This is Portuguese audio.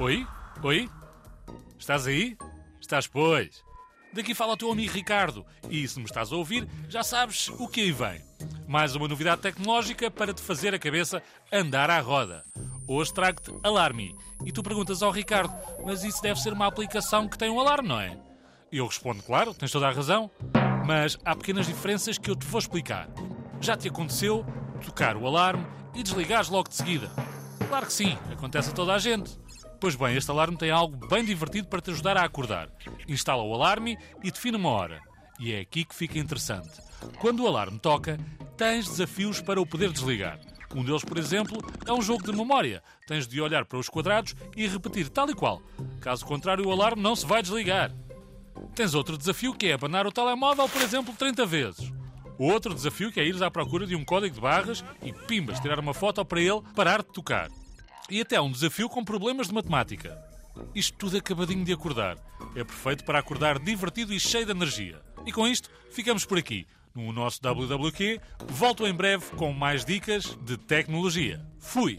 Oi? Estás aí? Estás, pois. Daqui fala o teu amigo Ricardo. E se me estás a ouvir, já sabes o que aí vem. Mais uma novidade tecnológica para te fazer a cabeça andar à roda. Hoje trago-te Alarme. E tu perguntas ao Ricardo, mas isso deve ser uma aplicação que tem um alarme, não é? E eu respondo, claro, tens toda a razão. Mas há pequenas diferenças que eu te vou explicar. Já te aconteceu tocar o alarme e desligares logo de seguida? Claro que sim, acontece a toda a gente. Pois bem, este alarme tem algo bem divertido para te ajudar a acordar. Instala o alarme e define uma hora. E é aqui que fica interessante. Quando o alarme toca, tens desafios para o poder desligar. Um deles, por exemplo, é um jogo de memória. Tens de olhar para os quadrados e repetir tal e qual. Caso contrário, o alarme não se vai desligar. Tens outro desafio que é abanar o telemóvel, por exemplo, 30 vezes. Outro desafio que é ires à procura de um código de barras e pimbas, tirar uma foto para ele parar de tocar. E até um desafio com problemas de matemática. Isto tudo acabadinho de acordar. É perfeito para acordar divertido e cheio de energia. E com isto, ficamos por aqui. No nosso WWQ, volto em breve com mais dicas de tecnologia. Fui!